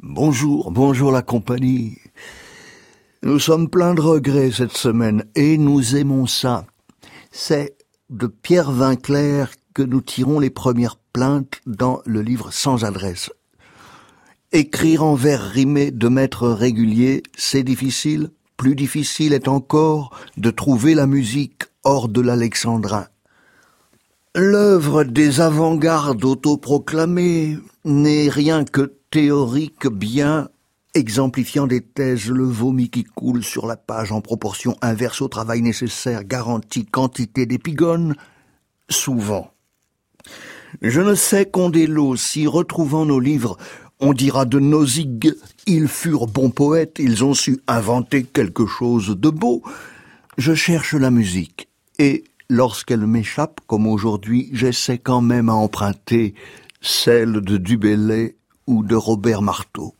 Bonjour, bonjour la compagnie. Nous sommes pleins de regrets cette semaine et nous aimons ça. C'est de Pierre Vinclair que nous tirons les premières plaintes dans le livre Sans adresse. Écrire en vers rimés de maître régulier, c'est difficile. Plus difficile est encore de trouver la musique hors de l'alexandrin. L'œuvre des avant-gardes autoproclamées n'est rien que théorique bien exemplifiant des thèses le vomi qui coule sur la page en proportion inverse au travail nécessaire garantie quantité d'épigones, souvent. Je ne sais qu'en des si retrouvant nos livres, on dira de Nozig, ils furent bons poètes, ils ont su inventer quelque chose de beau. Je cherche la musique, et lorsqu'elle m'échappe, comme aujourd'hui, j'essaie quand même à emprunter celle de Dubélé ou de Robert Marteau.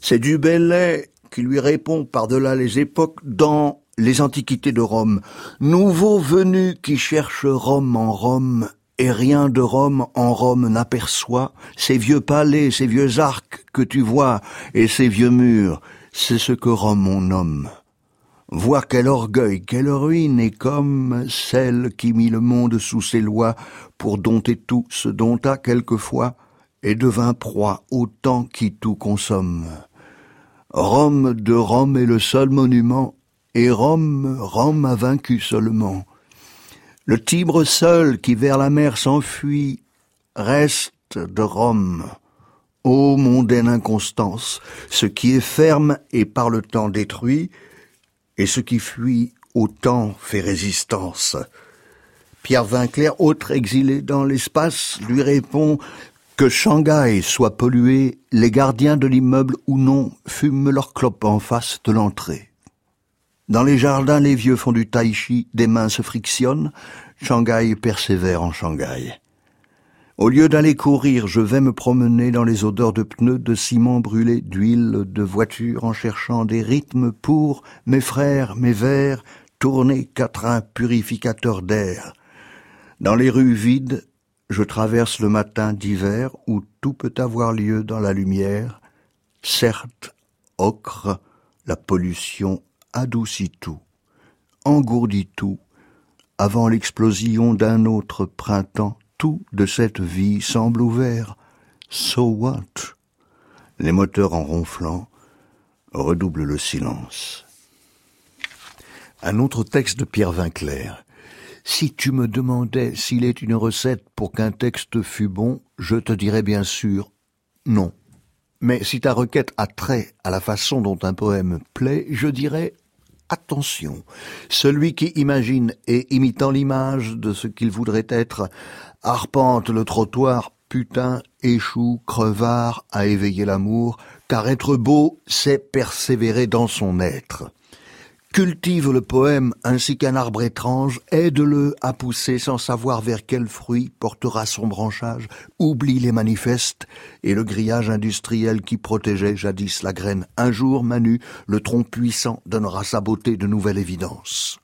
C'est Dubélé qui lui répond par-delà les époques dans les antiquités de Rome. Nouveau venu qui cherche Rome en Rome, et rien de Rome en Rome n'aperçoit, ces vieux palais, ces vieux arcs que tu vois, et ces vieux murs, c'est ce que Rome on nomme. Vois quel orgueil, quelle ruine, et comme celle qui mit le monde sous ses lois pour dompter tout, se dompta quelquefois, et devint proie au temps qui tout consomme. Rome de Rome est le seul monument, et Rome, Rome a vaincu seulement. Le Tibre seul qui vers la mer s'enfuit reste de Rome. Ô mondaine inconstance, ce qui est ferme et par le temps détruit, et ce qui fuit au temps fait résistance. Pierre Vinclair, autre exilé dans l'espace, lui répond que Shanghai soit pollué, les gardiens de l'immeuble ou non fument leur clope en face de l'entrée. Dans les jardins, les vieux font du tai chi, des mains se frictionnent, Shanghai persévère en Shanghai. Au lieu d'aller courir, je vais me promener dans les odeurs de pneus, de ciment brûlé, d'huile, de voiture, en cherchant des rythmes pour mes frères, mes vers, tourner quatre un purificateur d'air. Dans les rues vides, je traverse le matin d'hiver où tout peut avoir lieu dans la lumière. Certes, ocre, la pollution adoucit tout, engourdit tout, avant l'explosion d'un autre printemps, tout de cette vie semble ouvert. So what? Les moteurs en ronflant redoublent le silence. Un autre texte de Pierre Vinclair. Si tu me demandais s'il est une recette pour qu'un texte fût bon, je te dirais bien sûr non. Mais si ta requête a trait à la façon dont un poème plaît, je dirais attention. Celui qui imagine et imitant l'image de ce qu'il voudrait être, arpente le trottoir, putain, échoue, crevard, à éveiller l'amour, car être beau, c'est persévérer dans son être. Cultive le poème ainsi qu'un arbre étrange, aide-le à pousser sans savoir vers quel fruit portera son branchage, oublie les manifestes et le grillage industriel qui protégeait jadis la graine. Un jour, Manu, le tronc puissant, donnera sa beauté de nouvelle évidence.